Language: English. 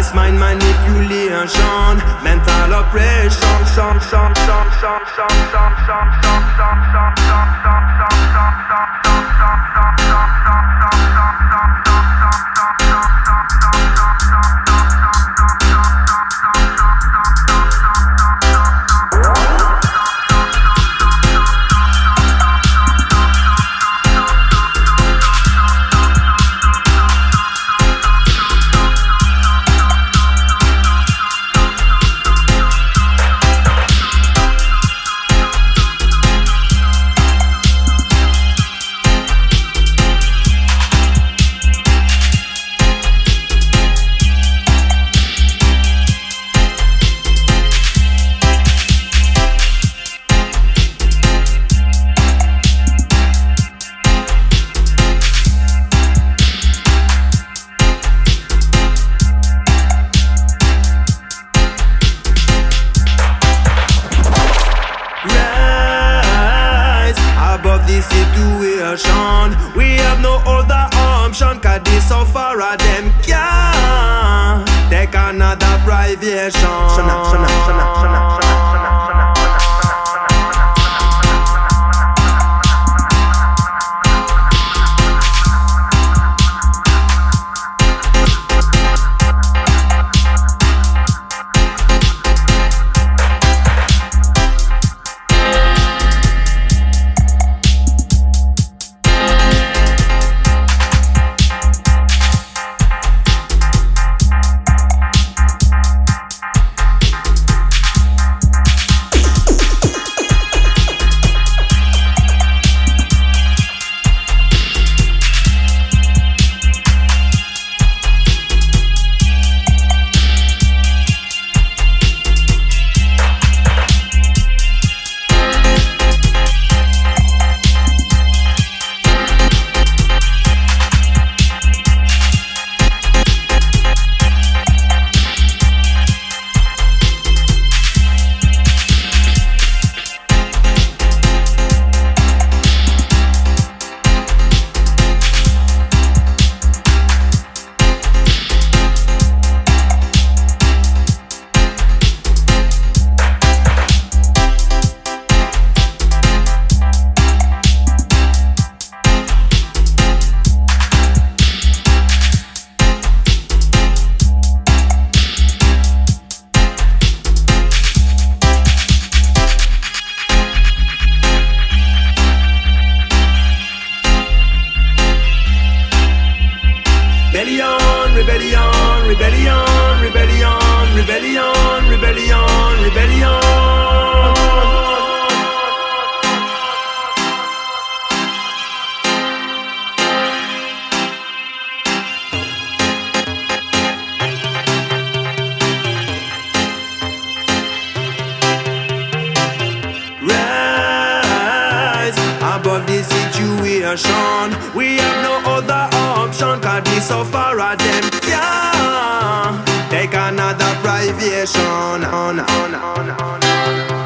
This mind manipulation, mental oppression. Situation. We have no other option, cause this so far them can take another privation. Rebellion, rebellion, rebellion, rebellion, rebellion, rebellion. Situation. We have no other option, cause we so far of them yeah. Take another privation on, on, on, on, on.